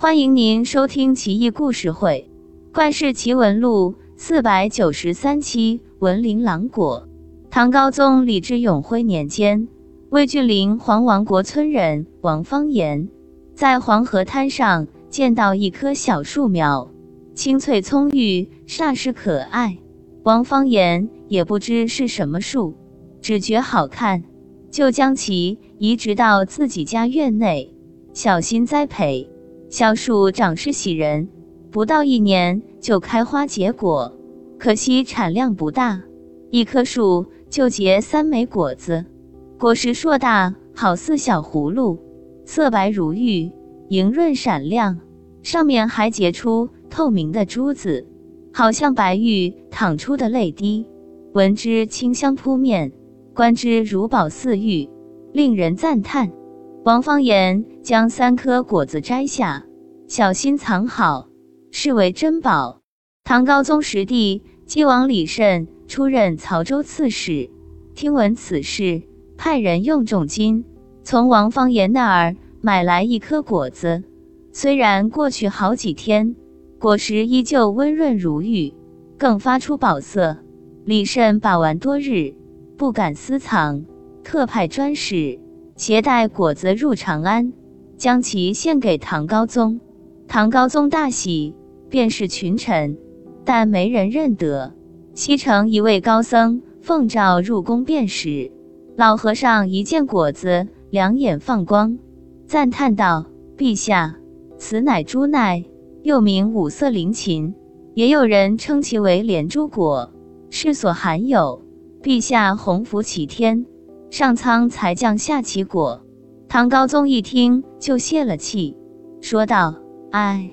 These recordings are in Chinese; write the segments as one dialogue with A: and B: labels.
A: 欢迎您收听《奇异故事会·怪事奇闻录》四百九十三期。文林郎果，唐高宗李治永徽年间，魏郡陵黄王国村人王方言在黄河滩上见到一棵小树苗，青翠葱郁，煞是可爱。王方言也不知是什么树，只觉好看，就将其移植到自己家院内，小心栽培。小树长势喜人，不到一年就开花结果。可惜产量不大，一棵树就结三枚果子，果实硕大，好似小葫芦，色白如玉，莹润闪亮，上面还结出透明的珠子，好像白玉淌出的泪滴。闻之清香扑面，观之如宝似玉，令人赞叹。王方言将三颗果子摘下，小心藏好，视为珍宝。唐高宗时帝继王李慎出任曹州刺史，听闻此事，派人用重金从王方言那儿买来一颗果子。虽然过去好几天，果实依旧温润如玉，更发出宝色。李慎把玩多日，不敢私藏，特派专使携带果子入长安，将其献给唐高宗。唐高宗大喜，便是群臣。但没人认得。西城一位高僧奉诏入宫辨识，老和尚一见果子，两眼放光，赞叹道：“陛下，此乃珠奈，又名五色灵芹，也有人称其为连珠果，世所罕有。陛下洪福齐天，上苍才降下其果。”唐高宗一听就泄了气，说道：“唉。”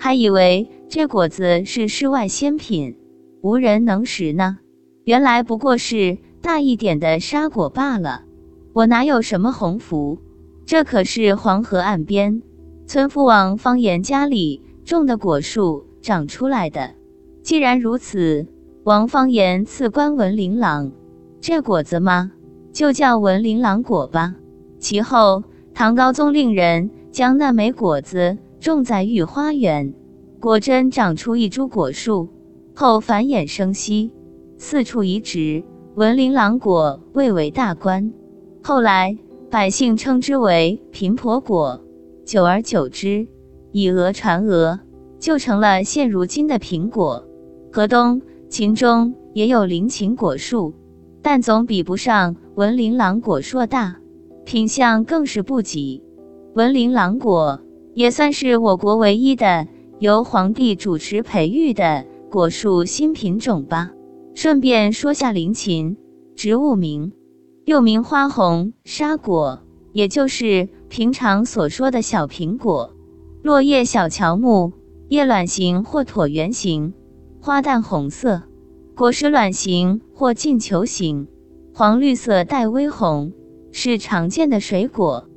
A: 还以为这果子是世外仙品，无人能食呢。原来不过是大一点的沙果罢了。我哪有什么鸿福？这可是黄河岸边村夫王方言家里种的果树长出来的。既然如此，王方言赐官文林郎，这果子吗？就叫文林琅果吧。其后，唐高宗令人将那枚果子。种在御花园，果真长出一株果树，后繁衍生息，四处移植。文林琅果蔚为大官，后来百姓称之为贫婆果。久而久之，以讹传讹，就成了现如今的苹果。河东、秦中也有灵芹果树，但总比不上文林郎果硕大，品相更是不及。文林郎果。也算是我国唯一的由皇帝主持培育的果树新品种吧。顺便说下林芹，植物名，又名花红沙果，也就是平常所说的小苹果。落叶小乔木，叶卵形或椭圆形，花淡红色，果实卵形或近球形，黄绿色带微红，是常见的水果。